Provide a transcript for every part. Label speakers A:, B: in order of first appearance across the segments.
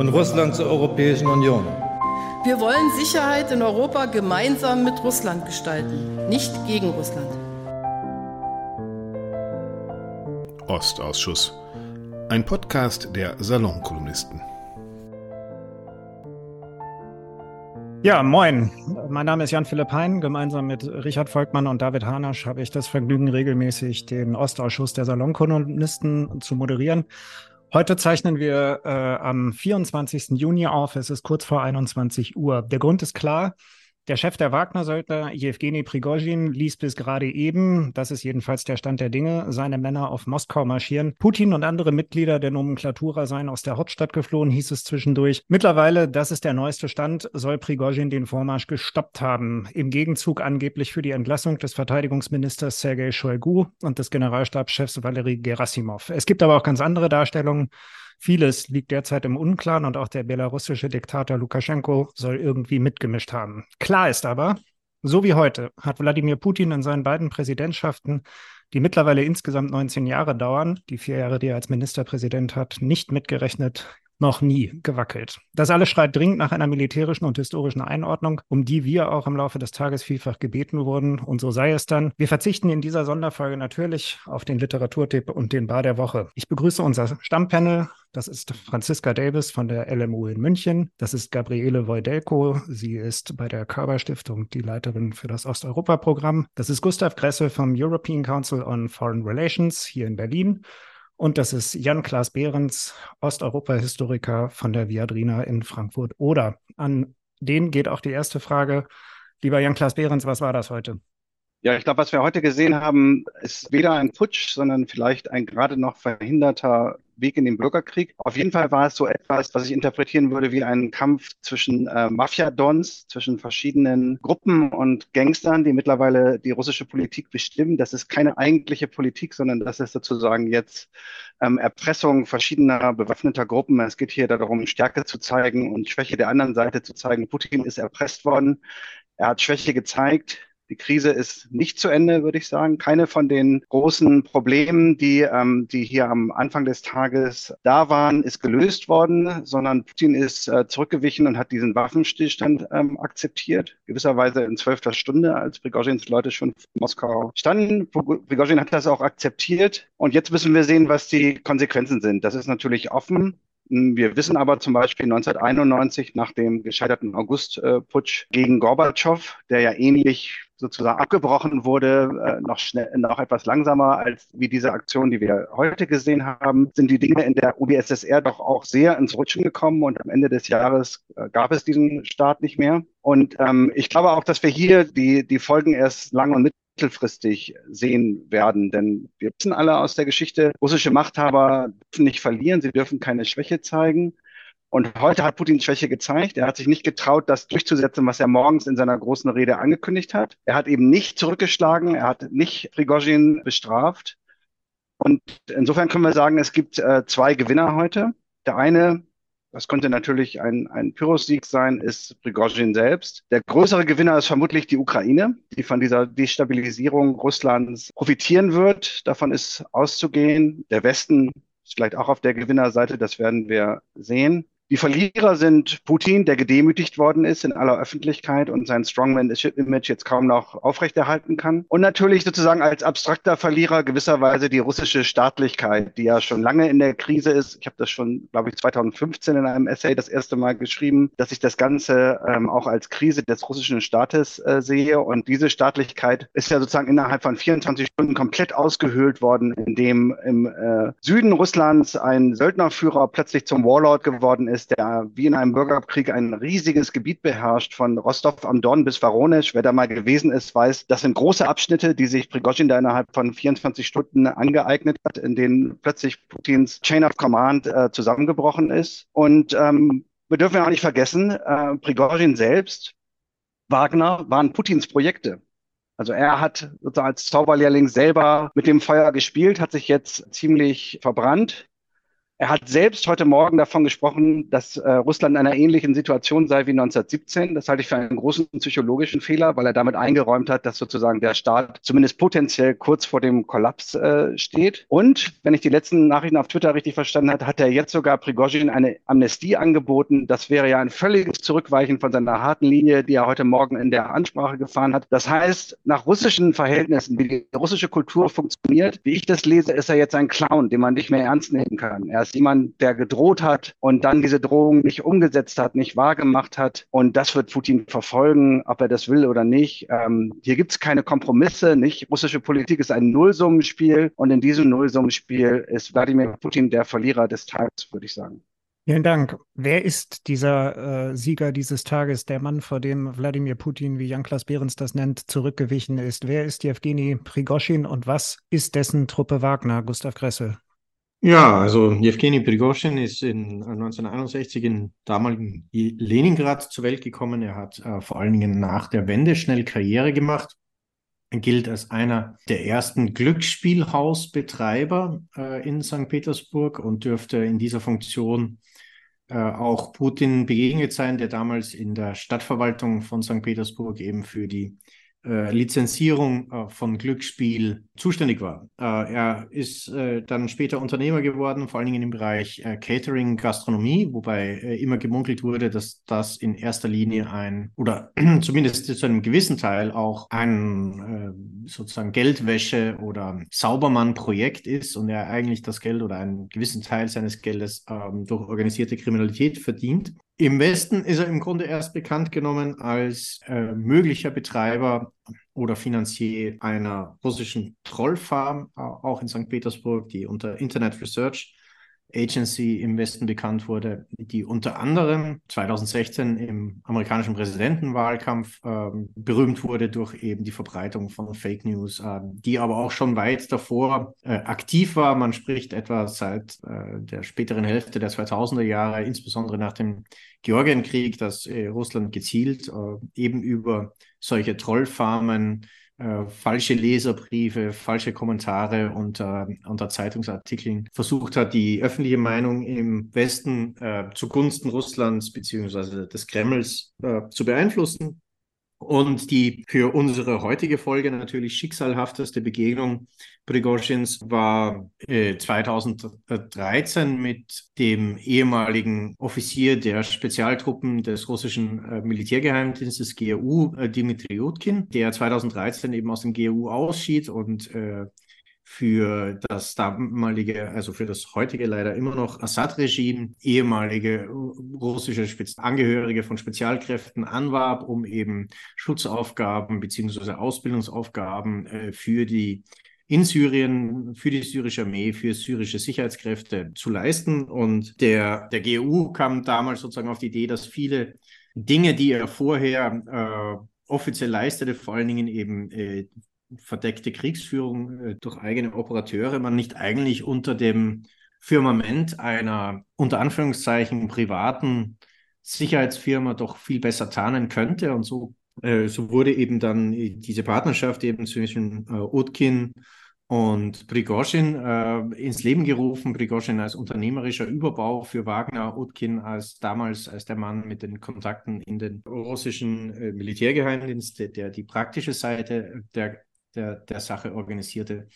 A: und Russland zur Europäischen Union.
B: Wir wollen Sicherheit in Europa gemeinsam mit Russland gestalten, nicht gegen Russland.
C: Ostausschuss. Ein Podcast der Salonkolumnisten.
D: Ja, moin. Mein Name ist Jan-Philipp Hein. Gemeinsam mit Richard Volkmann und David Hanasch habe ich das Vergnügen, regelmäßig den Ostausschuss der Salonkolumnisten zu moderieren. Heute zeichnen wir äh, am 24. Juni auf. Es ist kurz vor 21 Uhr. Der Grund ist klar. Der Chef der Wagner-Söldner, Jewgeni Prigozhin, ließ bis gerade eben, das ist jedenfalls der Stand der Dinge, seine Männer auf Moskau marschieren. Putin und andere Mitglieder der Nomenklatura seien aus der Hauptstadt geflohen, hieß es zwischendurch. Mittlerweile, das ist der neueste Stand, soll Prigozhin den Vormarsch gestoppt haben. Im Gegenzug angeblich für die Entlassung des Verteidigungsministers Sergei Shoigu und des Generalstabschefs Valery Gerasimov. Es gibt aber auch ganz andere Darstellungen. Vieles liegt derzeit im Unklaren und auch der belarussische Diktator Lukaschenko soll irgendwie mitgemischt haben. Klar ist aber, so wie heute hat Wladimir Putin in seinen beiden Präsidentschaften, die mittlerweile insgesamt 19 Jahre dauern, die vier Jahre, die er als Ministerpräsident hat, nicht mitgerechnet, noch nie gewackelt. Das alles schreit dringend nach einer militärischen und historischen Einordnung, um die wir auch im Laufe des Tages vielfach gebeten wurden. Und so sei es dann. Wir verzichten in dieser Sonderfolge natürlich auf den Literaturtipp und den Bar der Woche. Ich begrüße unser Stammpanel. Das ist Franziska Davis von der LMU in München. Das ist Gabriele Wojdelko. Sie ist bei der Körber Stiftung die Leiterin für das Osteuropa-Programm. Das ist Gustav Gresse vom European Council on Foreign Relations hier in Berlin. Und das ist Jan-Klaas Behrens, Osteuropa-Historiker von der Viadrina in Frankfurt. Oder an den geht auch die erste Frage. Lieber Jan-Klaas Behrens, was war das heute?
E: Ja, ich glaube, was wir heute gesehen haben, ist weder ein Putsch, sondern vielleicht ein gerade noch verhinderter Weg in den Bürgerkrieg. Auf jeden Fall war es so etwas, was ich interpretieren würde wie ein Kampf zwischen äh, Mafia-Dons, zwischen verschiedenen Gruppen und Gangstern, die mittlerweile die russische Politik bestimmen. Das ist keine eigentliche Politik, sondern das ist sozusagen jetzt ähm, Erpressung verschiedener bewaffneter Gruppen. Es geht hier darum, Stärke zu zeigen und Schwäche der anderen Seite zu zeigen. Putin ist erpresst worden. Er hat Schwäche gezeigt. Die Krise ist nicht zu Ende, würde ich sagen. Keine von den großen Problemen, die, ähm, die hier am Anfang des Tages da waren, ist gelöst worden, sondern Putin ist äh, zurückgewichen und hat diesen Waffenstillstand ähm, akzeptiert. Gewisserweise in zwölfter Stunde, als Prigozhins Leute schon in Moskau standen. Prigozhin hat das auch akzeptiert. Und jetzt müssen wir sehen, was die Konsequenzen sind. Das ist natürlich offen. Wir wissen aber zum Beispiel 1991 nach dem gescheiterten Augustputsch gegen Gorbatschow, der ja ähnlich sozusagen abgebrochen wurde, äh, noch schnell, noch etwas langsamer als wie diese Aktion, die wir heute gesehen haben, sind die Dinge in der UdSSR doch auch sehr ins Rutschen gekommen und am Ende des Jahres äh, gab es diesen Staat nicht mehr. Und ähm, ich glaube auch, dass wir hier die, die Folgen erst lang und mit mittelfristig sehen werden. Denn wir wissen alle aus der Geschichte, russische Machthaber dürfen nicht verlieren, sie dürfen keine Schwäche zeigen. Und heute hat Putin Schwäche gezeigt. Er hat sich nicht getraut, das durchzusetzen, was er morgens in seiner großen Rede angekündigt hat. Er hat eben nicht zurückgeschlagen, er hat nicht Prigozhin bestraft. Und insofern können wir sagen, es gibt äh, zwei Gewinner heute. Der eine das könnte natürlich ein, ein Pyrrhus-Sieg sein, ist Prigozhin selbst. Der größere Gewinner ist vermutlich die Ukraine, die von dieser Destabilisierung Russlands profitieren wird. Davon ist auszugehen. Der Westen ist vielleicht auch auf der Gewinnerseite, das werden wir sehen. Die Verlierer sind Putin, der gedemütigt worden ist in aller Öffentlichkeit und sein Strongman-Image jetzt kaum noch aufrechterhalten kann. Und natürlich sozusagen als abstrakter Verlierer gewisserweise die russische Staatlichkeit, die ja schon lange in der Krise ist. Ich habe das schon, glaube ich, 2015 in einem Essay das erste Mal geschrieben, dass ich das Ganze ähm, auch als Krise des russischen Staates äh, sehe. Und diese Staatlichkeit ist ja sozusagen innerhalb von 24 Stunden komplett ausgehöhlt worden, indem im äh, Süden Russlands ein Söldnerführer plötzlich zum Warlord geworden ist ist, der wie in einem Bürgerkrieg ein riesiges Gebiet beherrscht, von Rostov am Don bis Voronezh. Wer da mal gewesen ist, weiß, das sind große Abschnitte, die sich Prigozhin da innerhalb von 24 Stunden angeeignet hat, in denen plötzlich Putins Chain of Command äh, zusammengebrochen ist. Und ähm, wir dürfen ja auch nicht vergessen, äh, Prigozhin selbst, Wagner waren Putins Projekte. Also er hat sozusagen als Zauberlehrling selber mit dem Feuer gespielt, hat sich jetzt ziemlich verbrannt. Er hat selbst heute Morgen davon gesprochen, dass äh, Russland in einer ähnlichen Situation sei wie 1917. Das halte ich für einen großen psychologischen Fehler, weil er damit eingeräumt hat, dass sozusagen der Staat zumindest potenziell kurz vor dem Kollaps äh, steht. Und wenn ich die letzten Nachrichten auf Twitter richtig verstanden habe, hat er jetzt sogar Prigozhin eine Amnestie angeboten. Das wäre ja ein völliges Zurückweichen von seiner harten Linie, die er heute Morgen in der Ansprache gefahren hat. Das heißt, nach russischen Verhältnissen, wie die russische Kultur funktioniert, wie ich das lese, ist er jetzt ein Clown, den man nicht mehr ernst nehmen kann. Er ist jemand, der gedroht hat und dann diese Drohung nicht umgesetzt hat, nicht wahrgemacht hat. Und das wird Putin verfolgen, ob er das will oder nicht. Ähm, hier gibt es keine Kompromisse, nicht? Russische Politik ist ein Nullsummenspiel und in diesem Nullsummenspiel ist Wladimir Putin der Verlierer des Tages, würde ich sagen.
D: Vielen Dank. Wer ist dieser äh, Sieger dieses Tages, der Mann, vor dem Wladimir Putin, wie Jan-Klaas Behrens das nennt, zurückgewichen ist? Wer ist Jewgeni Prigoschin und was ist dessen Truppe Wagner, Gustav Gressel?
F: Ja, also Jewgeni Prigozhin ist in 1961 äh, in damaligen Leningrad zur Welt gekommen. Er hat äh, vor allen Dingen nach der Wende schnell Karriere gemacht. Er gilt als einer der ersten Glücksspielhausbetreiber äh, in St. Petersburg und dürfte in dieser Funktion äh, auch Putin begegnet sein, der damals in der Stadtverwaltung von St. Petersburg eben für die äh, Lizenzierung äh, von Glücksspiel zuständig war. Äh, er ist äh, dann später Unternehmer geworden, vor allen Dingen im Bereich äh, Catering, Gastronomie, wobei immer gemunkelt wurde, dass das in erster Linie ein oder zumindest zu einem gewissen Teil auch ein sozusagen Geldwäsche oder Saubermann-Projekt ist und er eigentlich das Geld oder einen gewissen Teil seines Geldes ähm, durch organisierte Kriminalität verdient. Im Westen ist er im Grunde erst bekannt genommen als äh, möglicher Betreiber oder Finanzier einer russischen Trollfarm, auch in St. Petersburg, die unter Internet Research Agency im Westen bekannt wurde, die unter anderem 2016 im amerikanischen Präsidentenwahlkampf äh, berühmt wurde durch eben die Verbreitung von Fake News, äh, die aber auch schon weit davor äh, aktiv war. Man spricht etwa seit äh, der späteren Hälfte der 2000er Jahre, insbesondere nach dem Georgienkrieg, dass äh, Russland gezielt äh, eben über solche Trollfarmen äh, falsche Leserbriefe, falsche Kommentare unter, unter Zeitungsartikeln versucht hat, die öffentliche Meinung im Westen äh, zugunsten Russlands beziehungsweise des Kremls äh, zu beeinflussen. Und die für unsere heutige Folge natürlich schicksalhafteste Begegnung Prigozhins war äh, 2013 mit dem ehemaligen Offizier der Spezialtruppen des russischen äh, Militärgeheimdienstes GRU, äh, Dmitri Utkin, der 2013 eben aus dem GRU ausschied und äh, für das damalige, also für das heutige leider immer noch Assad-Regime, ehemalige russische Spez Angehörige von Spezialkräften anwarb, um eben Schutzaufgaben beziehungsweise Ausbildungsaufgaben äh, für die in Syrien, für die syrische Armee, für syrische Sicherheitskräfte zu leisten. Und der, der GU kam damals sozusagen auf die Idee, dass viele Dinge, die er vorher äh, offiziell leistete, vor allen Dingen eben äh, verdeckte Kriegsführung äh, durch eigene Operateure man nicht eigentlich unter dem Firmament einer unter Anführungszeichen privaten Sicherheitsfirma doch viel besser tarnen könnte. Und so, äh, so wurde eben dann diese Partnerschaft eben zwischen äh, Utkin und Prigozhin äh, ins Leben gerufen. Prigozhin als unternehmerischer Überbau für Wagner, Utkin als damals als der Mann mit den Kontakten in den russischen äh, Militärgeheimdienst, der, der die praktische Seite der der, der Sache organisierte.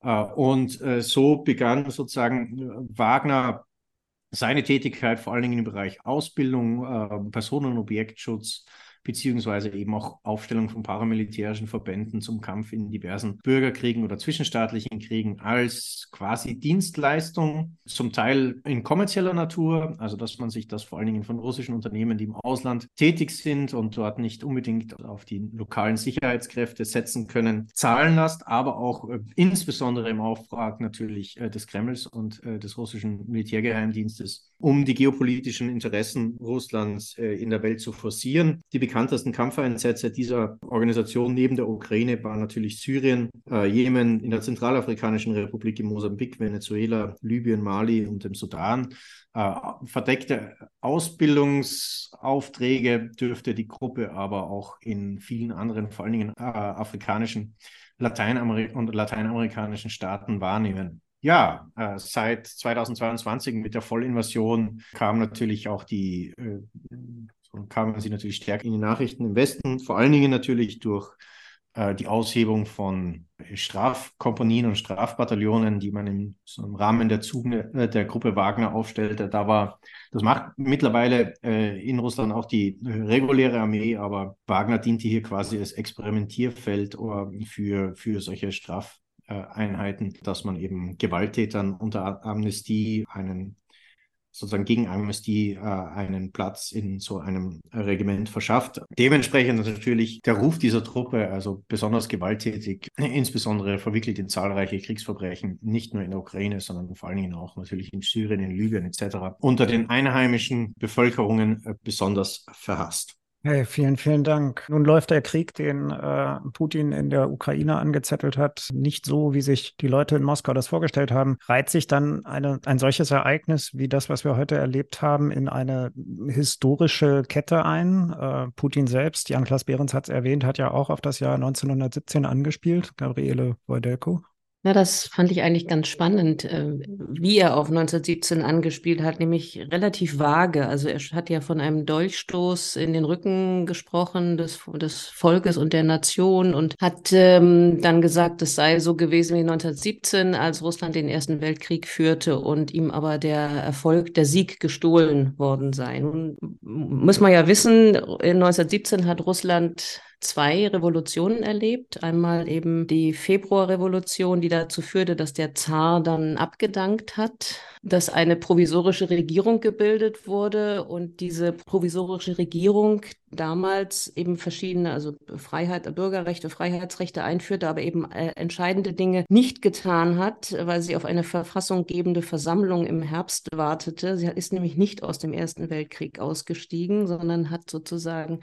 F: Äh, und äh, so begann sozusagen äh, Wagner seine Tätigkeit vor allen Dingen im Bereich Ausbildung, Personen- und Objektschutz, beziehungsweise eben auch Aufstellung von paramilitärischen Verbänden zum Kampf in diversen Bürgerkriegen oder zwischenstaatlichen Kriegen als quasi Dienstleistung, zum Teil in kommerzieller Natur, also dass man sich das vor allen Dingen von russischen Unternehmen, die im Ausland tätig sind und dort nicht unbedingt auf die lokalen Sicherheitskräfte setzen können, zahlen lässt, aber auch äh, insbesondere im Auftrag natürlich äh, des Kremls und äh, des russischen Militärgeheimdienstes, um die geopolitischen Interessen Russlands äh, in der Welt zu forcieren. Die bekanntesten Kampfeinsätze dieser Organisation neben der Ukraine waren natürlich Syrien, äh, Jemen, in der Zentralafrikanischen Republik, in Mosambik, Venezuela, Libyen, Mali und dem Sudan. Äh, verdeckte Ausbildungsaufträge dürfte die Gruppe aber auch in vielen anderen, vor allen Dingen afrikanischen Lateinamer und lateinamerikanischen Staaten wahrnehmen. Ja, äh, seit 2022 mit der Vollinvasion kam natürlich auch die, äh, kamen sie natürlich stärker in die Nachrichten im Westen, vor allen Dingen natürlich durch äh, die Aushebung von Strafkompanien und Strafbataillonen, die man im, so im Rahmen der, äh, der Gruppe Wagner aufstellte. Da war, das macht mittlerweile in Russland auch die reguläre Armee, aber Wagner diente hier quasi als Experimentierfeld für, für solche Strafeinheiten, dass man eben Gewalttätern unter Amnestie einen sozusagen gegen Amnesty äh, einen Platz in so einem Regiment verschafft. Dementsprechend natürlich der Ruf dieser Truppe, also besonders gewalttätig, insbesondere verwickelt in zahlreiche Kriegsverbrechen, nicht nur in der Ukraine, sondern vor allen Dingen auch natürlich in Syrien, in Libyen etc., unter den einheimischen Bevölkerungen äh, besonders verhasst.
D: Hey, vielen, vielen Dank. Nun läuft der Krieg, den äh, Putin in der Ukraine angezettelt hat, nicht so, wie sich die Leute in Moskau das vorgestellt haben. Reiht sich dann eine, ein solches Ereignis wie das, was wir heute erlebt haben, in eine historische Kette ein? Äh, Putin selbst, Jan-Klaas Behrens hat es erwähnt, hat ja auch auf das Jahr 1917 angespielt, Gabriele Wojdelko.
G: Na, das fand ich eigentlich ganz spannend, äh, wie er auf 1917 angespielt hat, nämlich relativ vage. Also er hat ja von einem Dolchstoß in den Rücken gesprochen des, des Volkes und der Nation und hat ähm, dann gesagt, es sei so gewesen wie 1917, als Russland den Ersten Weltkrieg führte und ihm aber der Erfolg, der Sieg gestohlen worden sei. Nun muss man ja wissen, in 1917 hat Russland zwei Revolutionen erlebt. Einmal eben die Februarrevolution, die dazu führte, dass der Zar dann abgedankt hat, dass eine provisorische Regierung gebildet wurde und diese provisorische Regierung damals eben verschiedene, also Freiheit, Bürgerrechte, Freiheitsrechte einführte, aber eben äh, entscheidende Dinge nicht getan hat, weil sie auf eine verfassunggebende Versammlung im Herbst wartete. Sie ist nämlich nicht aus dem Ersten Weltkrieg ausgestiegen, sondern hat sozusagen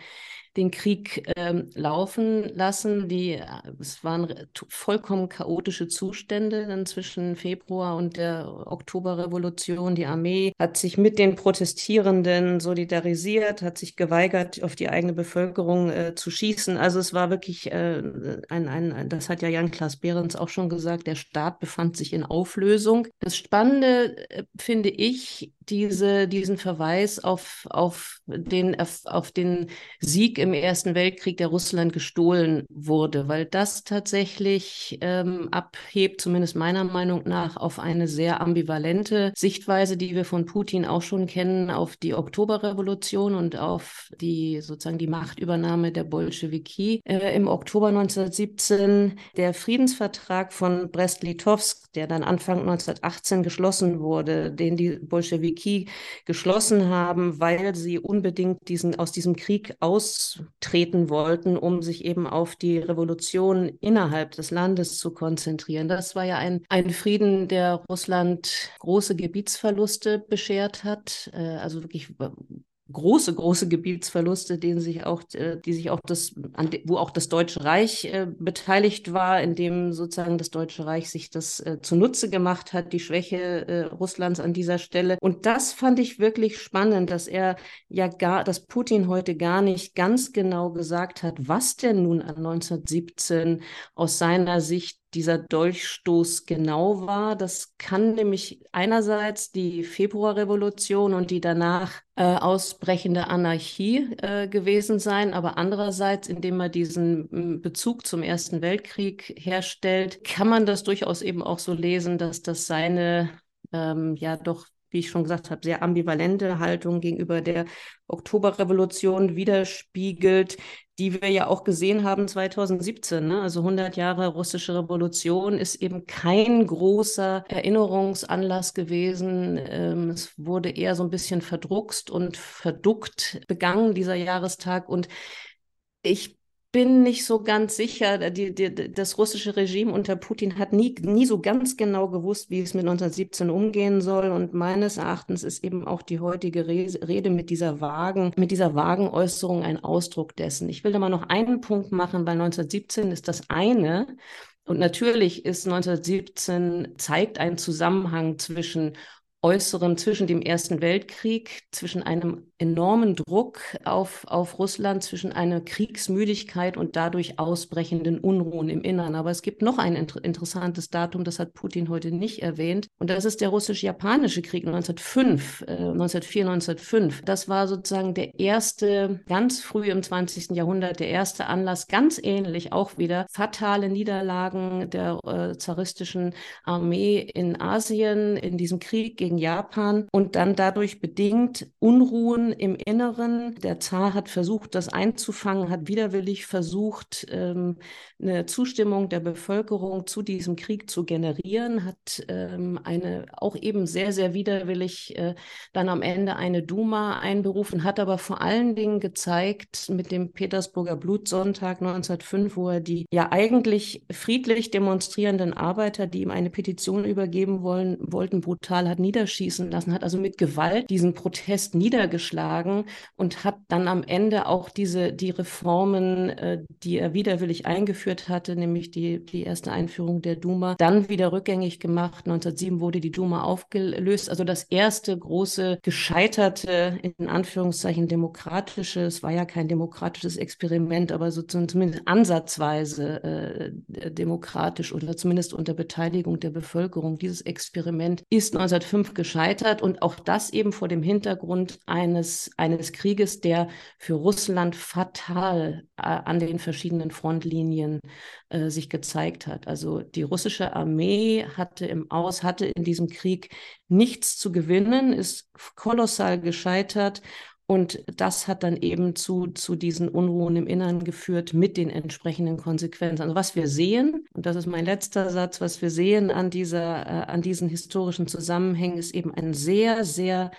G: den Krieg ähm, laufen lassen. Die, äh, es waren vollkommen chaotische Zustände dann zwischen Februar und der Oktoberrevolution. Die Armee hat sich mit den Protestierenden solidarisiert, hat sich geweigert, auf die eigene Bevölkerung äh, zu schießen. Also es war wirklich äh, ein, ein, das hat ja Jan-Klaas Behrens auch schon gesagt, der Staat befand sich in Auflösung. Das Spannende äh, finde ich, diese, diesen Verweis auf, auf, den, auf den Sieg im Ersten Weltkrieg, der Russland gestohlen wurde, weil das tatsächlich ähm, abhebt, zumindest meiner Meinung nach, auf eine sehr ambivalente Sichtweise, die wir von Putin auch schon kennen, auf die Oktoberrevolution und auf die sozusagen die Machtübernahme der Bolschewiki äh, im Oktober 1917. Der Friedensvertrag von Brest-Litovsk, der dann Anfang 1918 geschlossen wurde, den die Bolschewiki Bolschewiki geschlossen haben, weil sie unbedingt diesen, aus diesem Krieg austreten wollten, um sich eben auf die Revolution innerhalb des Landes zu konzentrieren. Das war ja ein, ein Frieden, der Russland große Gebietsverluste beschert hat, äh, also wirklich große, große Gebietsverluste, denen sich auch, äh, die sich auch das, wo auch das Deutsche Reich äh, beteiligt war, in dem sozusagen das Deutsche Reich sich das äh, zunutze gemacht hat, die Schwäche äh, Russlands an dieser Stelle. Und das fand ich wirklich spannend, dass er ja gar, dass Putin heute gar nicht ganz genau gesagt hat, was denn nun an 1917 aus seiner Sicht dieser Dolchstoß genau war. Das kann nämlich einerseits die Februarrevolution und die danach äh, ausbrechende Anarchie äh, gewesen sein, aber andererseits, indem man diesen Bezug zum Ersten Weltkrieg herstellt, kann man das durchaus eben auch so lesen, dass das seine ähm, ja doch wie ich schon gesagt habe, sehr ambivalente Haltung gegenüber der Oktoberrevolution widerspiegelt, die wir ja auch gesehen haben 2017. Ne? Also 100 Jahre russische Revolution ist eben kein großer Erinnerungsanlass gewesen. Ähm, es wurde eher so ein bisschen verdruckst und verduckt begangen, dieser Jahrestag. Und ich bin nicht so ganz sicher. Die, die, das russische Regime unter Putin hat nie, nie so ganz genau gewusst, wie es mit 1917 umgehen soll. Und meines Erachtens ist eben auch die heutige Rede mit dieser vagen, mit dieser vagen Äußerung ein Ausdruck dessen. Ich will da mal noch einen Punkt machen, weil 1917 ist das eine. Und natürlich ist 1917 zeigt ein Zusammenhang zwischen äußeren zwischen dem Ersten Weltkrieg, zwischen einem enormen Druck auf, auf Russland, zwischen einer Kriegsmüdigkeit und dadurch ausbrechenden Unruhen im Innern. Aber es gibt noch ein inter interessantes Datum, das hat Putin heute nicht erwähnt. Und das ist der russisch-japanische Krieg 1905, äh, 1904, 1905. Das war sozusagen der erste, ganz früh im 20. Jahrhundert, der erste Anlass, ganz ähnlich auch wieder, fatale Niederlagen der äh, zaristischen Armee in Asien in diesem Krieg gegen Japan und dann dadurch bedingt Unruhen im Inneren. Der Zar hat versucht, das einzufangen, hat widerwillig versucht, ähm, eine Zustimmung der Bevölkerung zu diesem Krieg zu generieren, hat ähm, eine auch eben sehr, sehr widerwillig äh, dann am Ende eine Duma einberufen, hat aber vor allen Dingen gezeigt mit dem Petersburger Blutsonntag 1905, wo er die ja eigentlich friedlich demonstrierenden Arbeiter, die ihm eine Petition übergeben wollen, wollten, brutal hat niederschießen lassen, hat also mit Gewalt diesen Protest niedergeschlagen und hat dann am Ende auch diese, die Reformen, äh, die er widerwillig eingeführt hatte, nämlich die, die erste Einführung der Duma, dann wieder rückgängig gemacht. 1907 wurde die Duma aufgelöst. Also das erste große gescheiterte, in Anführungszeichen demokratische, es war ja kein demokratisches Experiment, aber so zumindest ansatzweise äh, demokratisch oder zumindest unter Beteiligung der Bevölkerung. Dieses Experiment ist 1905 gescheitert und auch das eben vor dem Hintergrund eines eines, Krieges, der für Russland fatal äh, an den verschiedenen Frontlinien äh, sich gezeigt hat. Also die russische Armee hatte im Aus, hatte in diesem Krieg nichts zu gewinnen, ist kolossal gescheitert und das hat dann eben zu, zu diesen Unruhen im Innern geführt mit den entsprechenden Konsequenzen. Also was wir sehen, und das ist mein letzter Satz, was wir sehen an, dieser, äh, an diesen historischen Zusammenhängen, ist eben ein sehr, sehr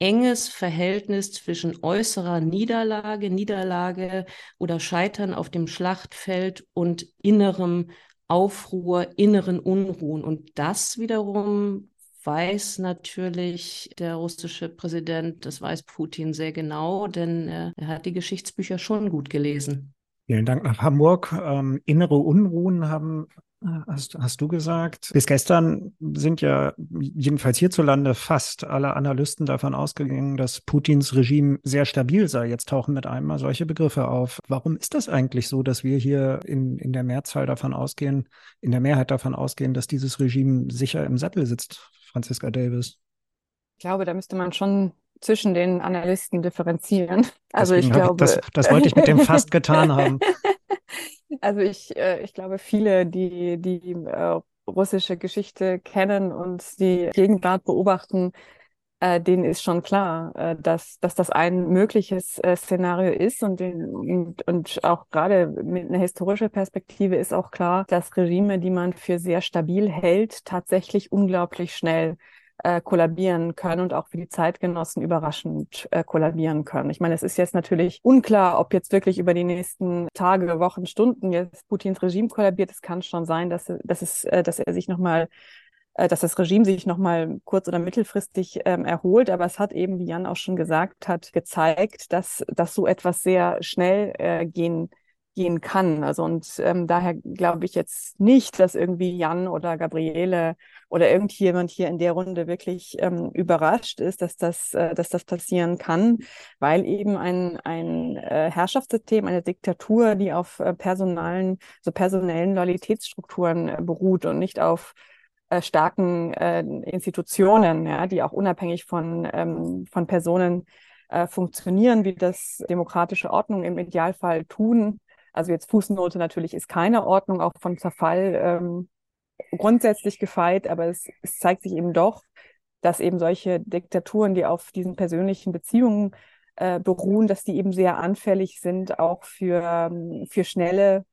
G: enges Verhältnis zwischen äußerer Niederlage, Niederlage oder Scheitern auf dem Schlachtfeld und innerem Aufruhr, inneren Unruhen. Und das wiederum weiß natürlich der russische Präsident, das weiß Putin sehr genau, denn er, er hat die Geschichtsbücher schon gut gelesen.
D: Vielen Dank nach Hamburg. Ähm, innere Unruhen haben Hast, hast du gesagt? Bis gestern sind ja jedenfalls hierzulande fast alle Analysten davon ausgegangen, dass Putins Regime sehr stabil sei. Jetzt tauchen mit einmal solche Begriffe auf. Warum ist das eigentlich so, dass wir hier in, in der Mehrzahl davon ausgehen, in der Mehrheit davon ausgehen, dass dieses Regime sicher im Sattel sitzt, Franziska Davis?
H: Ich glaube, da müsste man schon zwischen den Analysten differenzieren. Also Deswegen ich glaube,
D: das, das wollte ich mit dem fast getan haben.
H: Also ich, äh, ich glaube, viele, die die äh, russische Geschichte kennen und die Gegenwart beobachten, äh, denen ist schon klar, äh, dass, dass das ein mögliches äh, Szenario ist und, den, und, und auch gerade mit einer historischen Perspektive ist auch klar, dass Regime, die man für sehr stabil hält, tatsächlich unglaublich schnell äh, kollabieren können und auch für die Zeitgenossen überraschend äh, kollabieren können. Ich meine, es ist jetzt natürlich unklar, ob jetzt wirklich über die nächsten Tage, Wochen, Stunden jetzt Putins Regime kollabiert. Es kann schon sein, dass, dass, es, äh, dass er sich nochmal dass das Regime sich nochmal kurz- oder mittelfristig ähm, erholt. Aber es hat eben, wie Jan auch schon gesagt hat, gezeigt, dass, dass so etwas sehr schnell äh, gehen gehen kann. Also und ähm, daher glaube ich jetzt nicht, dass irgendwie Jan oder Gabriele oder irgendjemand hier in der Runde wirklich ähm, überrascht ist, dass das, äh, dass das passieren kann, weil eben ein, ein äh, Herrschaftssystem, eine Diktatur, die auf äh, personalen, so personellen Loyalitätsstrukturen äh, beruht und nicht auf äh, starken äh, Institutionen, ja, die auch unabhängig von, ähm, von Personen äh, funktionieren, wie das demokratische Ordnung im Idealfall tun. Also jetzt Fußnote natürlich ist keine Ordnung, auch von Zerfall ähm, grundsätzlich gefeit, aber es, es zeigt sich eben doch, dass eben solche Diktaturen, die auf diesen persönlichen Beziehungen äh, beruhen, dass die eben sehr anfällig sind, auch für, ähm, für schnelle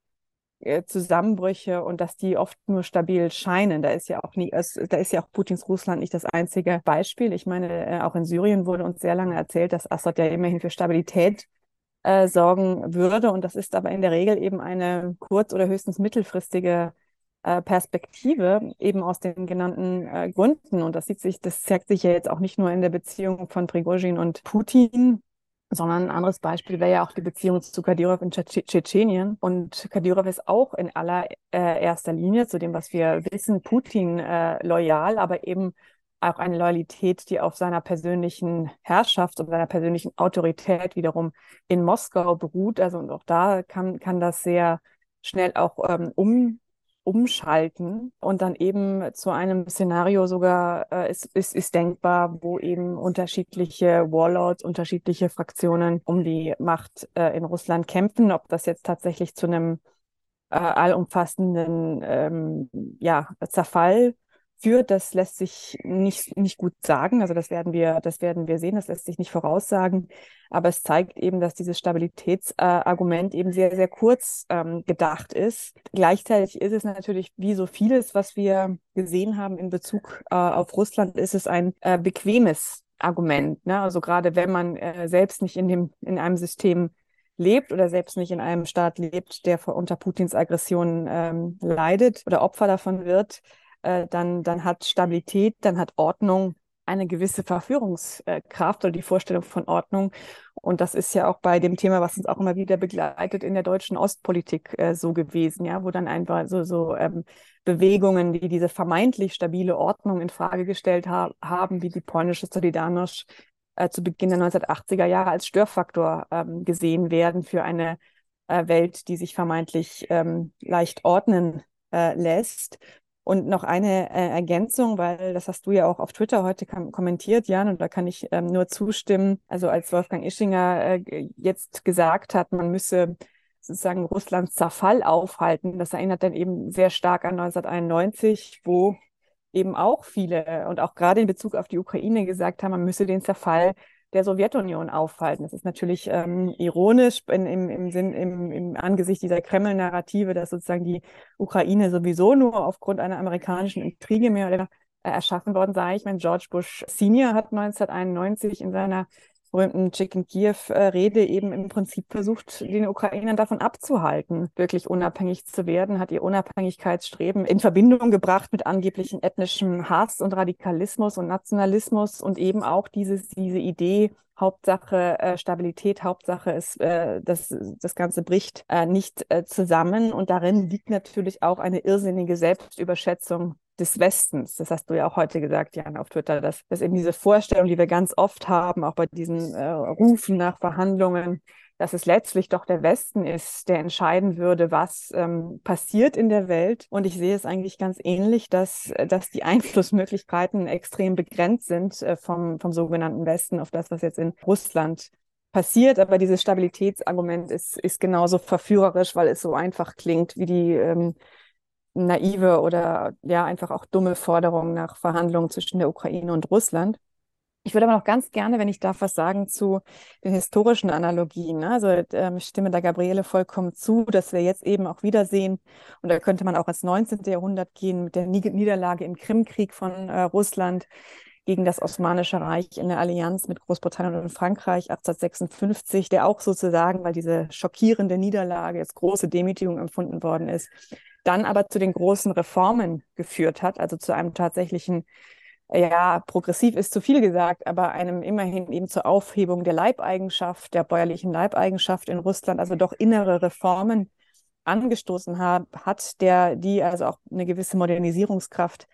H: äh, Zusammenbrüche und dass die oft nur stabil scheinen. Da ist ja auch nie, da ist ja auch Putins Russland nicht das einzige Beispiel. Ich meine, äh, auch in Syrien wurde uns sehr lange erzählt, dass Assad ja immerhin für Stabilität äh, sorgen würde. Und das ist aber in der Regel eben eine kurz- oder höchstens mittelfristige äh, Perspektive, eben aus den genannten äh, Gründen. Und das sieht sich, das zeigt sich ja jetzt auch nicht nur in der Beziehung von Prigozhin und Putin, sondern ein anderes Beispiel wäre ja auch die Beziehung zu Kadyrov in Tschetschenien. Und Kadyrov ist auch in allererster Linie zu dem, was wir wissen, Putin äh, loyal, aber eben auch eine Loyalität, die auf seiner persönlichen Herrschaft und seiner persönlichen Autorität wiederum in Moskau beruht. Also und auch da kann, kann das sehr schnell auch ähm, um, umschalten und dann eben zu einem Szenario sogar äh, ist, ist, ist denkbar, wo eben unterschiedliche Warlords, unterschiedliche Fraktionen um die Macht äh, in Russland kämpfen. Ob das jetzt tatsächlich zu einem äh, allumfassenden ähm, ja, Zerfall führt, das lässt sich nicht, nicht gut sagen. Also das werden wir, das werden wir sehen, das lässt sich nicht voraussagen. Aber es zeigt eben, dass dieses Stabilitätsargument äh, eben sehr, sehr kurz ähm, gedacht ist. Gleichzeitig ist es natürlich, wie so vieles, was wir gesehen haben in Bezug äh, auf Russland, ist es ein äh, bequemes Argument. Ne? Also gerade wenn man äh, selbst nicht in dem, in einem System lebt oder selbst nicht in einem Staat lebt, der unter Putins Aggression ähm, leidet oder Opfer davon wird, äh, dann, dann hat Stabilität, dann hat Ordnung eine gewisse Verführungskraft oder die Vorstellung von Ordnung. Und das ist ja auch bei dem Thema, was uns auch immer wieder begleitet in der deutschen Ostpolitik äh, so gewesen, ja, wo dann einfach so, so ähm, Bewegungen, die diese vermeintlich stabile Ordnung in Frage gestellt ha haben, wie die polnische Solidarność äh, zu Beginn der 1980er Jahre als Störfaktor ähm, gesehen werden für eine äh, Welt, die sich vermeintlich ähm, leicht ordnen äh, lässt. Und noch eine äh, Ergänzung, weil das hast du ja auch auf Twitter heute kommentiert, Jan, und da kann ich ähm, nur zustimmen. Also als Wolfgang Ischinger äh, jetzt gesagt hat, man müsse sozusagen Russlands Zerfall aufhalten, das erinnert dann eben sehr stark an 1991, wo eben auch viele und auch gerade in Bezug auf die Ukraine gesagt haben, man müsse den Zerfall der Sowjetunion aufhalten. Das ist natürlich ähm, ironisch in, im, im Sinn, im, im Angesicht dieser Kreml-Narrative, dass sozusagen die Ukraine sowieso nur aufgrund einer amerikanischen Intrige mehr oder weniger äh, erschaffen worden sei. Ich meine, George Bush Senior hat 1991 in seiner berühmten Chicken Kiew-Rede eben im Prinzip versucht, den Ukrainern davon abzuhalten, wirklich unabhängig zu werden, hat ihr Unabhängigkeitsstreben in Verbindung gebracht mit angeblichen etnischem Hass und Radikalismus und Nationalismus und eben auch dieses, diese Idee, Hauptsache äh, Stabilität, Hauptsache ist, äh, dass das Ganze bricht äh, nicht äh, zusammen. Und darin liegt natürlich auch eine irrsinnige Selbstüberschätzung des Westens. Das hast du ja auch heute gesagt, Jan, auf Twitter, dass, dass eben diese Vorstellung, die wir ganz oft haben, auch bei diesen äh, Rufen nach Verhandlungen, dass es letztlich doch der Westen ist, der entscheiden würde, was ähm, passiert in der Welt. Und ich sehe es eigentlich ganz ähnlich, dass, dass die Einflussmöglichkeiten extrem begrenzt sind äh, vom, vom sogenannten Westen auf das, was jetzt in Russland passiert. Aber dieses Stabilitätsargument ist, ist genauso verführerisch, weil es so einfach klingt wie die ähm, naive oder ja einfach auch dumme Forderung nach Verhandlungen zwischen der Ukraine und Russland. Ich würde aber noch ganz gerne, wenn ich darf, was sagen zu den historischen Analogien. Ne? Also ähm, ich stimme da Gabriele vollkommen zu, dass wir jetzt eben auch wiedersehen, und da könnte man auch ins 19. Jahrhundert gehen mit der Niederlage im Krimkrieg von äh, Russland gegen das Osmanische Reich in der Allianz mit Großbritannien und Frankreich 1856, der auch sozusagen, weil diese schockierende Niederlage jetzt große Demütigung empfunden worden ist, dann aber zu den großen Reformen geführt hat, also zu einem tatsächlichen, ja, progressiv ist zu viel gesagt, aber einem immerhin eben zur Aufhebung der Leibeigenschaft, der bäuerlichen Leibeigenschaft in Russland, also doch innere Reformen angestoßen hat, hat der, die also auch eine gewisse Modernisierungskraft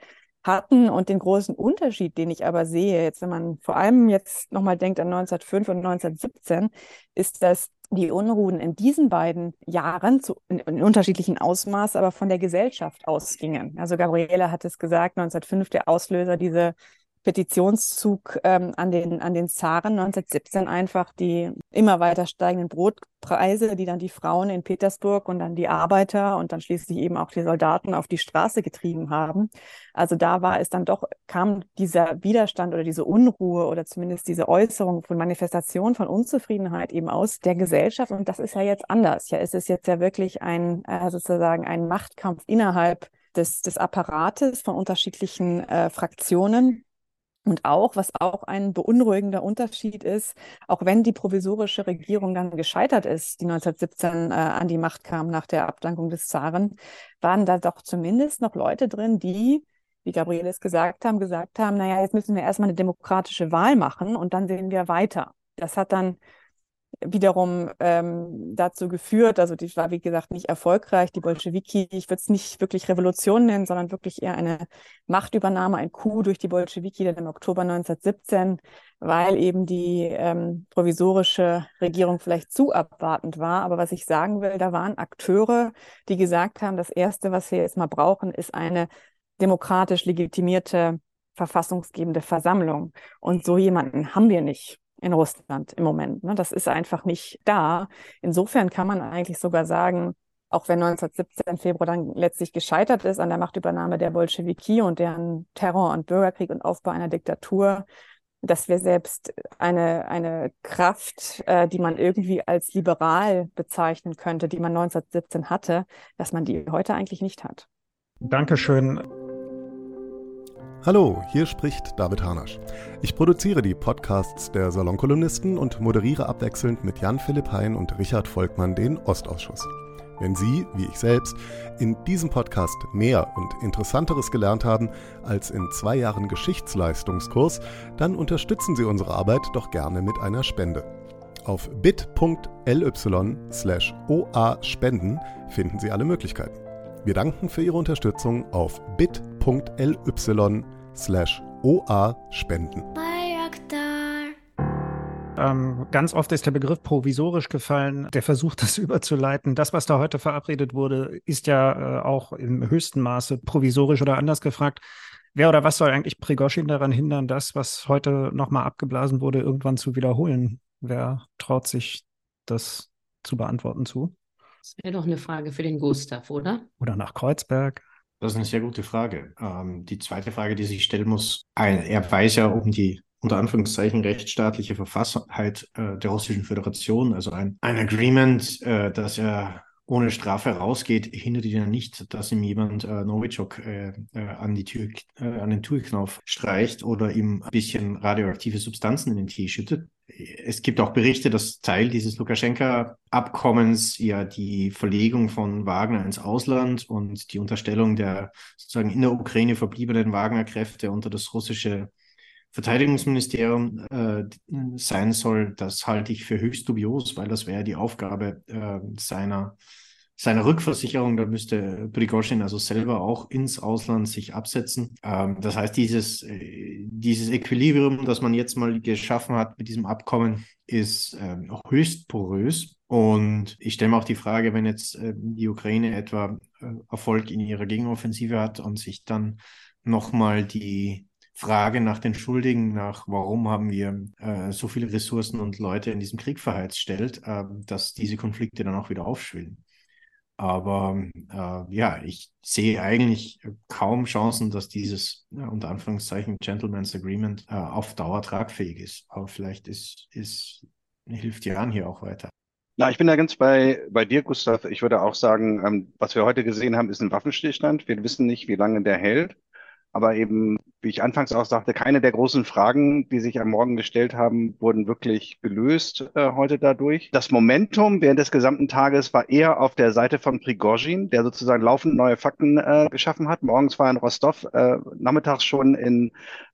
H: hatten und den großen Unterschied, den ich aber sehe, jetzt wenn man vor allem jetzt nochmal denkt an 1905 und 1917, ist, dass die Unruhen in diesen beiden Jahren zu, in, in, unterschiedlichen Ausmaß, aber von der Gesellschaft ausgingen. Also Gabriele hat es gesagt, 1905 der Auslöser diese Petitionszug ähm, an, den, an den Zaren 1917 einfach die immer weiter steigenden Brotpreise, die dann die Frauen in Petersburg und dann die Arbeiter und dann schließlich eben auch die Soldaten auf die Straße getrieben haben. Also da war es dann doch, kam dieser Widerstand oder diese Unruhe oder zumindest diese Äußerung von Manifestation von Unzufriedenheit eben aus der Gesellschaft. Und das ist ja jetzt anders. Ja, es ist jetzt ja wirklich ein, äh, sozusagen ein Machtkampf innerhalb des, des Apparates von unterschiedlichen äh, Fraktionen. Und auch, was auch ein beunruhigender Unterschied ist, auch wenn die provisorische Regierung dann gescheitert ist, die 1917 äh, an die Macht kam nach der Abdankung des Zaren, waren da doch zumindest noch Leute drin, die, wie Gabriele es gesagt haben, gesagt haben, naja, jetzt müssen wir erstmal eine demokratische Wahl machen und dann sehen wir weiter. Das hat dann wiederum ähm, dazu geführt, also die war wie gesagt nicht erfolgreich, die Bolschewiki, ich würde es nicht wirklich Revolution nennen, sondern wirklich eher eine Machtübernahme, ein Coup durch die Bolschewiki dann im Oktober 1917, weil eben die ähm, provisorische Regierung vielleicht zu abwartend war. Aber was ich sagen will, da waren Akteure, die gesagt haben, das Erste, was wir jetzt mal brauchen, ist eine demokratisch legitimierte verfassungsgebende Versammlung. Und so jemanden haben wir nicht in Russland im Moment. Ne? Das ist einfach nicht da. Insofern kann man eigentlich sogar sagen, auch wenn 1917 Februar dann letztlich gescheitert ist an der Machtübernahme der Bolschewiki und deren Terror und Bürgerkrieg und Aufbau einer Diktatur, dass wir selbst eine, eine Kraft, äh, die man irgendwie als liberal bezeichnen könnte, die man 1917 hatte, dass man die heute eigentlich nicht hat.
D: Dankeschön.
C: Hallo, hier spricht David Harnasch. Ich produziere die Podcasts der Salonkolumnisten und moderiere abwechselnd mit Jan-Philipp Hein und Richard Volkmann den Ostausschuss. Wenn Sie, wie ich selbst, in diesem Podcast mehr und Interessanteres gelernt haben als in zwei Jahren Geschichtsleistungskurs, dann unterstützen Sie unsere Arbeit doch gerne mit einer Spende. Auf bit.ly slash oa-spenden finden Sie alle Möglichkeiten. Wir danken für Ihre Unterstützung auf bit.ly slash oa spenden.
D: Ähm, ganz oft ist der Begriff provisorisch gefallen. Der Versuch, das überzuleiten. Das, was da heute verabredet wurde, ist ja äh, auch im höchsten Maße provisorisch oder anders gefragt. Wer oder was soll eigentlich Prigoschin daran hindern, das, was heute nochmal abgeblasen wurde, irgendwann zu wiederholen? Wer traut sich das zu beantworten zu?
G: Das wäre doch eine Frage für den Gustav, oder?
D: Oder nach Kreuzberg.
F: Das ist eine sehr gute Frage. Ähm, die zweite Frage, die sich stellen muss, ein, er weiß ja um die unter Anführungszeichen rechtsstaatliche Verfasstheit äh, der Russischen Föderation, also ein, ein Agreement, äh, dass er ohne Strafe rausgeht, hindert ihn ja nicht, dass ihm jemand äh, Novichok äh, äh, an, die Tür, äh, an den Türknauf streicht oder ihm ein bisschen radioaktive Substanzen in den Tee schüttet. Es gibt auch Berichte, dass Teil dieses Lukaschenka-Abkommens ja die Verlegung von Wagner ins Ausland und die Unterstellung der sozusagen in der Ukraine verbliebenen Wagner-Kräfte unter das russische Verteidigungsministerium äh, sein soll, das halte ich für höchst dubios, weil das wäre die Aufgabe äh, seiner, seiner Rückversicherung. Da müsste Prigozhin also selber auch ins Ausland sich absetzen. Ähm, das heißt, dieses, äh, dieses Equilibrium, das man jetzt mal geschaffen hat mit diesem Abkommen, ist äh, höchst porös. Und ich stelle mir auch die Frage, wenn jetzt äh, die Ukraine etwa äh, Erfolg in ihrer Gegenoffensive hat und sich dann nochmal die Frage nach den Schuldigen, nach warum haben wir äh, so viele Ressourcen und Leute in diesem Krieg verheizt stellt, äh, dass diese Konflikte dann auch wieder aufschwillen. Aber äh, ja, ich sehe eigentlich kaum Chancen, dass dieses ja, unter Anführungszeichen Gentleman's Agreement äh, auf Dauer tragfähig ist. Aber vielleicht ist, ist, hilft Jan hier auch weiter.
E: Na, ich bin da ganz bei, bei dir, Gustav. Ich würde auch sagen, ähm, was wir heute gesehen haben, ist ein Waffenstillstand. Wir wissen nicht, wie lange der hält. Aber eben wie ich anfangs auch sagte, keine der großen Fragen, die sich am Morgen gestellt haben, wurden wirklich gelöst äh, heute dadurch. Das Momentum während des gesamten Tages war eher auf der Seite von Prigozhin, der sozusagen laufend neue Fakten äh, geschaffen hat. Morgens war er in Rostov, äh, nachmittags schon in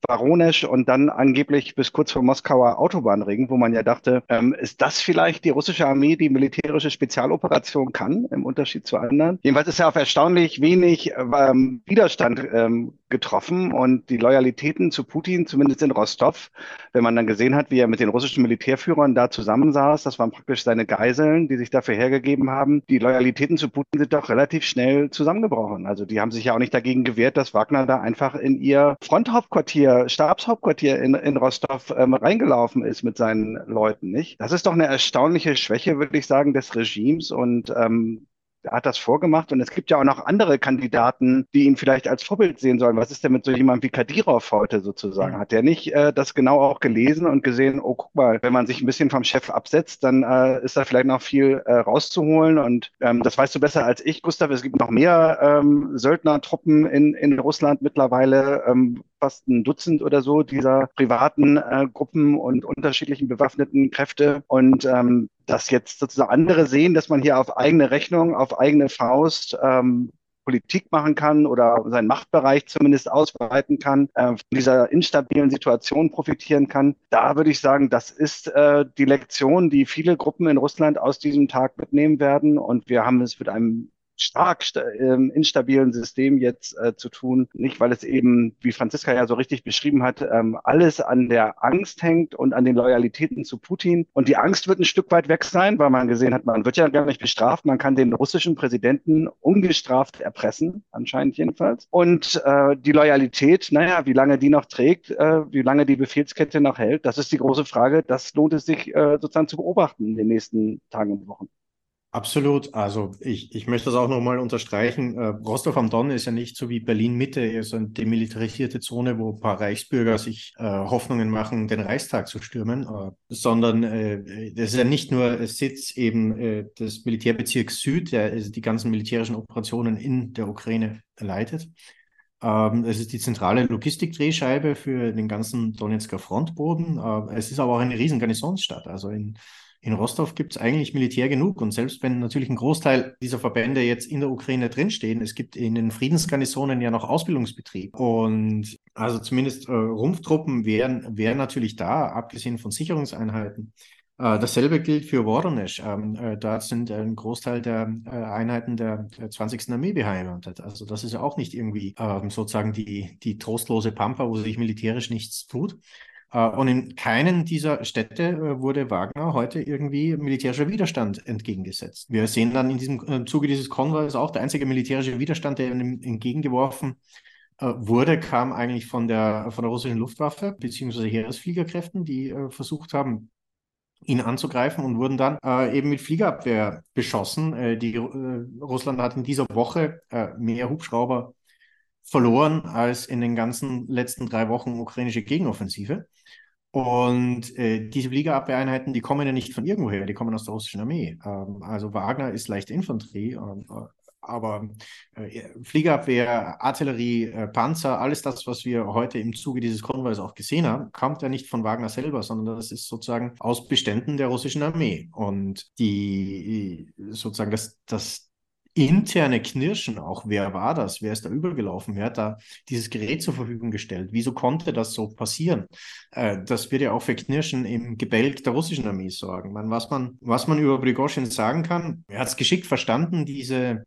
E: Voronezh und dann angeblich bis kurz vor Moskauer Autobahnring, wo man ja dachte, ähm, ist das vielleicht die russische Armee, die militärische Spezialoperation kann, im Unterschied zu anderen? Jedenfalls ist er auf erstaunlich wenig ähm, Widerstand ähm, getroffen und die Loyalitäten zu Putin, zumindest in Rostov, wenn man dann gesehen hat, wie er mit den russischen Militärführern da zusammensaß, das waren praktisch seine Geiseln, die sich dafür hergegeben haben. Die Loyalitäten zu Putin sind doch relativ schnell zusammengebrochen. Also die haben sich ja auch nicht dagegen gewehrt, dass Wagner da einfach in ihr Fronthauptquartier, Stabshauptquartier in, in Rostov ähm, reingelaufen ist mit seinen Leuten, nicht? Das ist doch eine erstaunliche Schwäche, würde ich sagen, des Regimes und ähm, hat das vorgemacht und es gibt ja auch noch andere Kandidaten, die ihn vielleicht als Vorbild sehen sollen. Was ist denn mit so jemandem wie Kadyrov heute sozusagen? Hat der nicht äh, das genau auch gelesen und gesehen, oh, guck mal, wenn man sich ein bisschen vom Chef absetzt, dann äh, ist da vielleicht noch viel äh, rauszuholen und ähm, das weißt du besser als ich, Gustav. Es gibt noch mehr ähm, Söldnertruppen in, in Russland mittlerweile, ähm, fast ein Dutzend oder so dieser privaten äh, Gruppen und unterschiedlichen bewaffneten Kräfte. Und ähm, dass jetzt sozusagen andere sehen, dass man hier auf eigene Rechnung, auf eigene Faust ähm, Politik machen kann oder seinen Machtbereich zumindest ausweiten kann, äh, von dieser instabilen Situation profitieren kann. Da würde ich sagen, das ist äh, die Lektion, die viele Gruppen in Russland aus diesem Tag mitnehmen werden. Und wir haben es mit einem stark ähm, instabilen System jetzt äh, zu tun. Nicht, weil es eben, wie Franziska ja so richtig beschrieben hat, ähm, alles an der Angst hängt und an den Loyalitäten zu Putin. Und die Angst wird ein Stück weit weg sein, weil man gesehen hat, man wird ja gar nicht bestraft. Man kann den russischen Präsidenten ungestraft erpressen, anscheinend jedenfalls. Und äh, die Loyalität, naja, wie lange die noch trägt, äh, wie lange die Befehlskette noch hält, das ist die große Frage. Das lohnt es sich äh, sozusagen zu beobachten in den nächsten Tagen und Wochen.
F: Absolut. Also ich, ich möchte das auch nochmal unterstreichen. Äh, Rostov am Don ist ja nicht so wie Berlin Mitte, so eine demilitarisierte Zone, wo ein paar Reichsbürger sich äh, Hoffnungen machen, den Reichstag zu stürmen, äh, sondern äh, das ist ja nicht nur Sitz eben äh, des Militärbezirks Süd, der also die ganzen militärischen Operationen in der Ukraine leitet. Ähm, es ist die zentrale Logistikdrehscheibe für den ganzen Donetsker Frontboden. Äh, es ist aber auch eine riesen Garnisonsstadt. Also in in Rostov gibt es eigentlich Militär genug. Und selbst wenn natürlich ein Großteil dieser Verbände jetzt in der Ukraine drinstehen, es gibt in den Friedensgarnisonen ja noch Ausbildungsbetrieb. Und also zumindest äh, Rumpftruppen wären, wären natürlich da, abgesehen von Sicherungseinheiten. Äh, dasselbe gilt für Voronezh. Ähm, äh, dort sind ein Großteil der äh, Einheiten der, der 20. Armee beheimatet. Also das ist ja auch nicht irgendwie ähm, sozusagen die, die trostlose Pampa, wo sich militärisch nichts tut. Äh, und in keinen dieser Städte äh, wurde Wagner heute irgendwie militärischer Widerstand entgegengesetzt. Wir sehen dann in diesem im Zuge dieses Konvois auch der einzige militärische Widerstand, der ihm entgegengeworfen äh, wurde, kam eigentlich von der, von der russischen Luftwaffe beziehungsweise Heeresfliegerkräften, die versucht haben, ihn anzugreifen und wurden dann äh, eben mit Fliegerabwehr beschossen. Äh, die, äh, Russland hat in dieser Woche mehr Hubschrauber verloren als in den ganzen letzten drei Wochen ukrainische Gegenoffensive. Und äh, diese Fliegerabwehreinheiten, die kommen ja nicht von irgendwoher, die kommen aus der russischen Armee. Ähm, also Wagner ist leichte Infanterie, ähm, äh, aber äh, Fliegerabwehr, Artillerie, äh, Panzer, alles das, was wir heute im Zuge dieses Konvois auch gesehen haben, kommt ja nicht von Wagner selber, sondern das ist sozusagen aus Beständen der russischen Armee. Und die sozusagen das, das interne Knirschen auch. Wer war das? Wer ist da übergelaufen? Wer hat da dieses Gerät zur Verfügung gestellt? Wieso konnte das so passieren? Äh, das wird ja auch für Knirschen im Gebälk der russischen Armee sorgen. Man, was, man, was man über Prigozhin sagen kann, er hat es geschickt verstanden, diese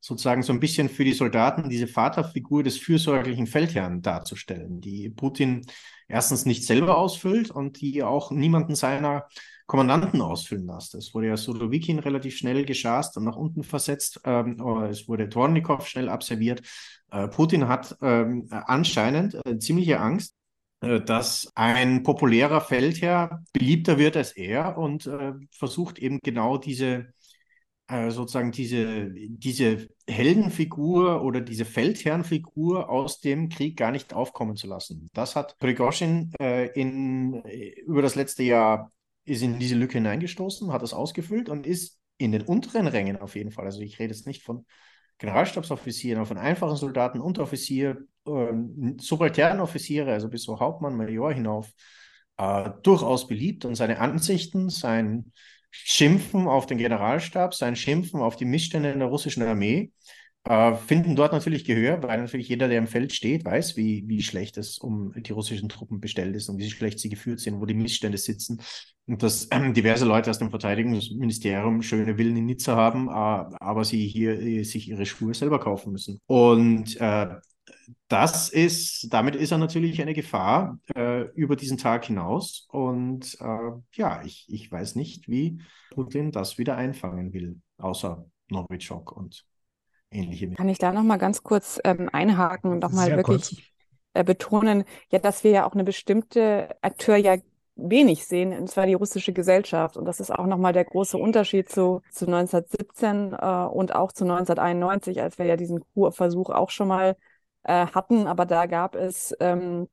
F: sozusagen so ein bisschen für die Soldaten diese Vaterfigur des fürsorglichen Feldherrn darzustellen, die Putin erstens nicht selber ausfüllt und die auch niemanden seiner Kommandanten ausfüllen lässt. Es wurde ja Surovikin relativ schnell geschast und nach unten versetzt. Ähm, es wurde Tornikow schnell abserviert. Äh, Putin hat ähm, anscheinend äh, ziemliche Angst, äh, dass ein populärer Feldherr beliebter wird als er und äh, versucht eben genau diese äh, sozusagen diese, diese Heldenfigur oder diese Feldherrnfigur aus dem Krieg gar nicht aufkommen zu lassen. Das hat Prigozhin äh, in, über das letzte Jahr ist in diese Lücke hineingestoßen, hat das ausgefüllt und ist in den unteren Rängen auf jeden Fall, also ich rede jetzt nicht von Generalstabsoffizieren, aber von einfachen Soldaten, Unteroffizier, äh, subalternen Offiziere, also bis so Hauptmann, Major hinauf, äh, durchaus beliebt. Und seine Ansichten, sein Schimpfen auf den Generalstab, sein Schimpfen auf die Missstände in der russischen Armee äh, finden dort natürlich Gehör, weil natürlich jeder, der im Feld steht, weiß, wie, wie schlecht es um die russischen Truppen bestellt ist und wie schlecht sie geführt sind, wo die Missstände sitzen. Und dass äh, diverse Leute aus dem Verteidigungsministerium schöne Villen in Nizza haben, äh, aber sie hier äh, sich ihre Schuhe selber kaufen müssen. Und äh, das ist, damit ist er natürlich eine Gefahr äh, über diesen Tag hinaus. Und äh, ja, ich, ich weiß nicht, wie Putin das wieder einfangen will, außer Novichok und ähnliche.
H: Kann ich da nochmal ganz kurz ähm, einhaken und nochmal wirklich äh, betonen, ja, dass wir ja auch eine bestimmte Akteur ja wenig sehen, und zwar die russische Gesellschaft. Und das ist auch nochmal der große Unterschied zu, zu 1917 äh, und auch zu 1991, als wir ja diesen Kurversuch auch schon mal äh, hatten. Aber da gab es ähm,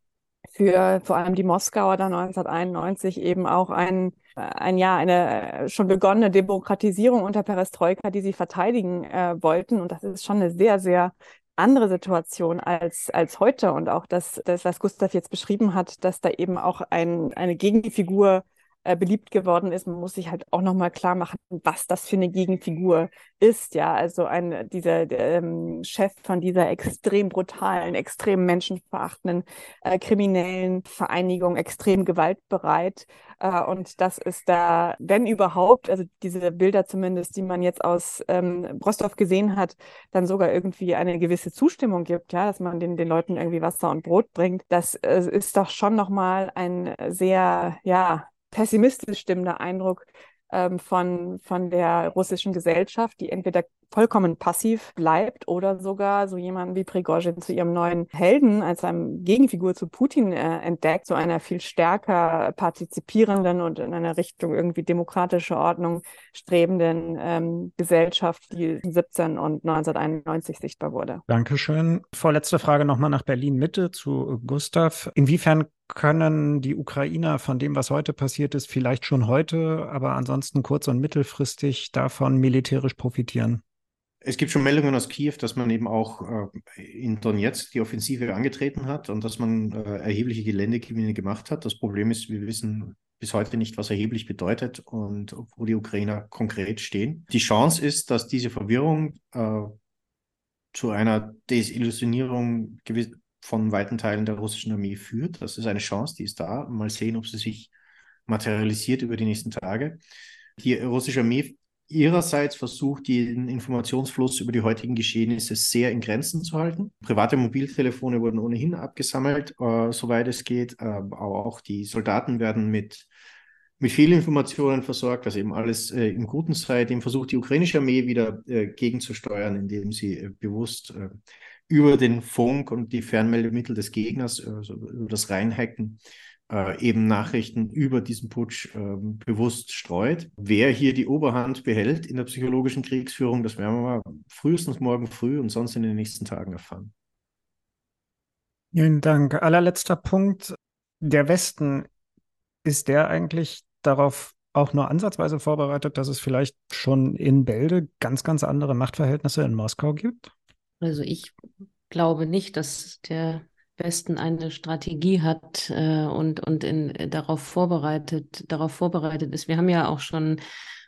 H: für vor allem die Moskauer da 1991 eben auch ein, ein Jahr, eine äh, schon begonnene Demokratisierung unter Perestroika, die sie verteidigen äh, wollten. Und das ist schon eine sehr, sehr andere Situation als, als heute. Und auch das, das, was Gustav jetzt beschrieben hat, dass da eben auch ein, eine Gegenfigur äh, beliebt geworden ist. Man muss sich halt auch nochmal klar machen, was das für eine Gegenfigur ist. Ja, also ein, dieser ähm, Chef von dieser extrem brutalen, extrem menschenverachtenden, äh, kriminellen Vereinigung, extrem gewaltbereit. Äh, und das ist da, wenn überhaupt, also diese Bilder zumindest, die man jetzt aus ähm, Rostov gesehen hat, dann sogar irgendwie eine gewisse Zustimmung gibt, ja, dass man den, den Leuten irgendwie Wasser und Brot bringt. Das äh, ist doch schon nochmal ein sehr, ja, pessimistisch stimmender Eindruck ähm, von, von der russischen Gesellschaft, die entweder vollkommen passiv bleibt oder sogar so jemanden wie Prigozhin zu ihrem neuen Helden als einem Gegenfigur zu Putin äh, entdeckt, zu einer viel stärker partizipierenden und in einer Richtung irgendwie demokratische Ordnung strebenden ähm, Gesellschaft, die 17 und 1991 sichtbar wurde.
D: Dankeschön. Vorletzte Frage nochmal nach Berlin Mitte zu Gustav. Inwiefern können die Ukrainer von dem, was heute passiert ist, vielleicht schon heute, aber ansonsten kurz- und mittelfristig davon militärisch profitieren?
F: Es gibt schon Meldungen aus Kiew, dass man eben auch äh, in Donetsk die Offensive angetreten hat und dass man äh, erhebliche Geländegewinne gemacht hat. Das Problem ist, wir wissen bis heute nicht, was erheblich bedeutet und wo die Ukrainer konkret stehen. Die Chance ist, dass diese Verwirrung äh, zu einer Desillusionierung von weiten Teilen der russischen Armee führt. Das ist eine Chance, die ist da. Mal sehen, ob sie sich materialisiert über die nächsten Tage. Die russische Armee ihrerseits versucht, den Informationsfluss über die heutigen Geschehnisse sehr in Grenzen zu halten. Private Mobiltelefone wurden ohnehin abgesammelt, äh, soweit es geht. Äh, aber auch die Soldaten werden mit, mit vielen Informationen versorgt, dass eben alles äh, im Guten sei. Dem versucht die ukrainische Armee wieder äh, gegenzusteuern, indem sie äh, bewusst äh, über den Funk und die Fernmeldemittel des Gegners, also über das Reinhacken, äh, eben Nachrichten über diesen Putsch äh, bewusst streut. Wer hier die Oberhand behält in der psychologischen Kriegsführung, das werden wir mal frühestens morgen früh und sonst in den nächsten Tagen erfahren.
D: Vielen Dank. Allerletzter Punkt. Der Westen, ist der eigentlich darauf auch nur ansatzweise vorbereitet, dass es vielleicht schon in Bälde ganz, ganz andere Machtverhältnisse in Moskau gibt?
G: Also ich glaube nicht, dass der Westen eine Strategie hat äh, und, und in, äh, darauf vorbereitet, darauf vorbereitet ist. Wir haben ja auch schon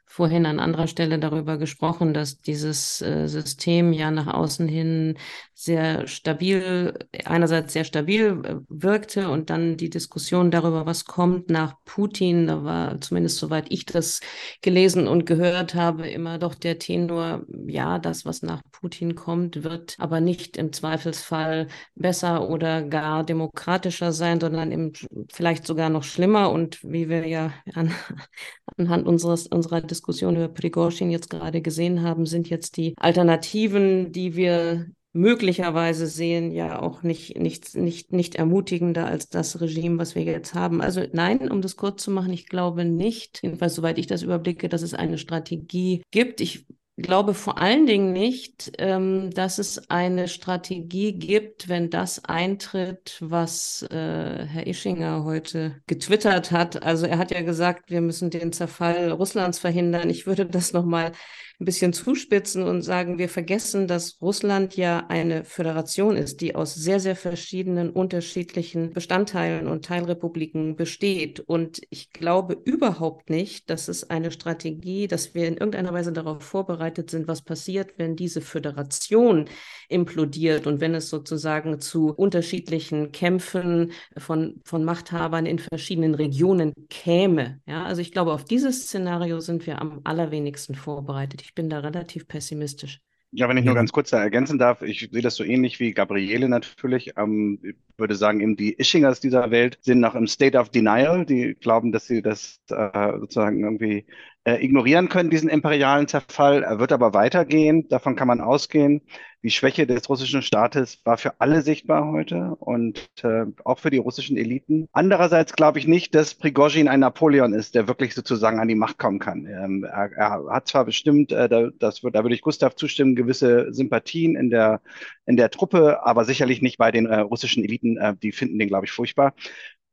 G: vorhin an anderer Stelle darüber gesprochen, dass dieses äh, System ja nach außen hin sehr stabil, einerseits sehr stabil äh, wirkte und dann die Diskussion darüber, was kommt nach Putin, da war zumindest soweit ich das gelesen und gehört habe, immer doch der Tenor, ja, das, was nach Putin kommt, wird aber nicht im Zweifelsfall besser oder gar demokratischer sein, sondern im, vielleicht sogar noch schlimmer und wie wir ja an, anhand unseres, unserer Diskussion über Prigozhin jetzt gerade gesehen haben, sind jetzt die Alternativen, die wir möglicherweise sehen, ja auch nicht, nicht, nicht, nicht ermutigender als das Regime, was wir jetzt haben. Also nein, um das kurz zu machen, ich glaube nicht, jedenfalls soweit ich das überblicke, dass es eine Strategie gibt. Ich glaube vor allen Dingen nicht, ähm, dass es eine Strategie gibt, wenn das eintritt, was äh, Herr Ischinger heute getwittert hat. Also er hat ja gesagt, wir müssen den Zerfall Russlands verhindern. Ich würde das nochmal ein bisschen zuspitzen und sagen, wir vergessen, dass Russland ja eine Föderation ist, die aus sehr, sehr verschiedenen unterschiedlichen Bestandteilen und Teilrepubliken besteht. Und ich glaube überhaupt nicht, dass es eine Strategie, dass wir in irgendeiner Weise darauf vorbereitet sind, was passiert, wenn diese Föderation implodiert und wenn es sozusagen zu unterschiedlichen Kämpfen von, von Machthabern in verschiedenen Regionen käme. Ja, also ich glaube, auf dieses Szenario sind wir am allerwenigsten vorbereitet. Ich bin da relativ pessimistisch.
E: Ja, wenn ich nur ganz kurz da ergänzen darf, ich sehe das so ähnlich wie Gabriele natürlich. Ähm, ich würde sagen, eben die Ischingers dieser Welt sind noch im State of Denial. Die glauben, dass sie das äh, sozusagen irgendwie äh, ignorieren können, diesen imperialen Zerfall. Er wird aber weitergehen, davon kann man ausgehen. Die Schwäche des russischen Staates war für alle sichtbar heute und äh, auch für die russischen Eliten. Andererseits glaube ich nicht, dass Prigozhin ein Napoleon ist, der wirklich sozusagen an die Macht kommen kann. Ähm, er, er, hat zwar bestimmt, äh, da, das, da würde ich Gustav zustimmen, gewisse Sympathien in der, in der Truppe, aber sicherlich nicht bei den äh, russischen Eliten. Äh, die finden den, glaube ich, furchtbar.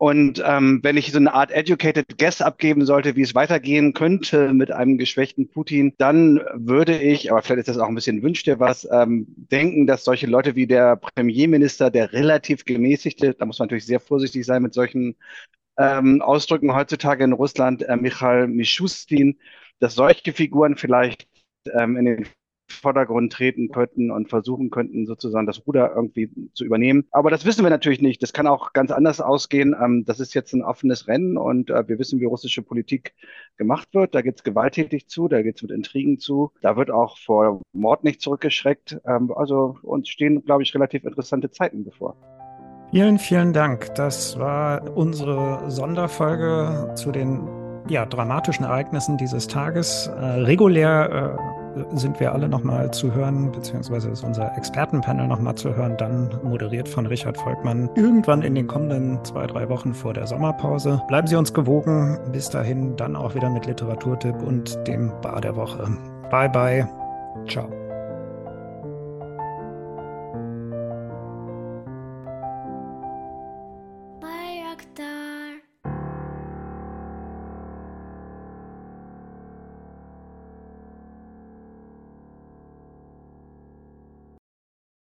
E: Und ähm, wenn ich so eine Art educated guess abgeben sollte, wie es weitergehen könnte mit einem geschwächten Putin, dann würde ich, aber vielleicht ist das auch ein bisschen wünscht dir was, ähm, denken, dass solche Leute wie der Premierminister, der relativ gemäßigte, da muss man natürlich sehr vorsichtig sein mit solchen ähm, Ausdrücken heutzutage in Russland, äh, Michael Mischustin, dass solche Figuren vielleicht ähm, in den Vordergrund treten könnten und versuchen könnten, sozusagen das Ruder irgendwie zu übernehmen. Aber das wissen wir natürlich nicht. Das kann auch ganz anders ausgehen. Ähm, das ist jetzt ein offenes Rennen und äh, wir wissen, wie russische Politik gemacht wird. Da geht es gewalttätig zu, da geht es mit Intrigen zu. Da wird auch vor Mord nicht zurückgeschreckt. Ähm, also uns stehen, glaube ich, relativ interessante Zeiten bevor.
D: Vielen, vielen Dank. Das war unsere Sonderfolge zu den ja, dramatischen Ereignissen dieses Tages. Äh, regulär äh, sind wir alle nochmal zu hören, beziehungsweise ist unser Expertenpanel nochmal zu hören, dann moderiert von Richard Volkmann irgendwann in den kommenden zwei, drei Wochen vor der Sommerpause. Bleiben Sie uns gewogen. Bis dahin dann auch wieder mit Literaturtipp und dem Bar der Woche. Bye bye. Ciao.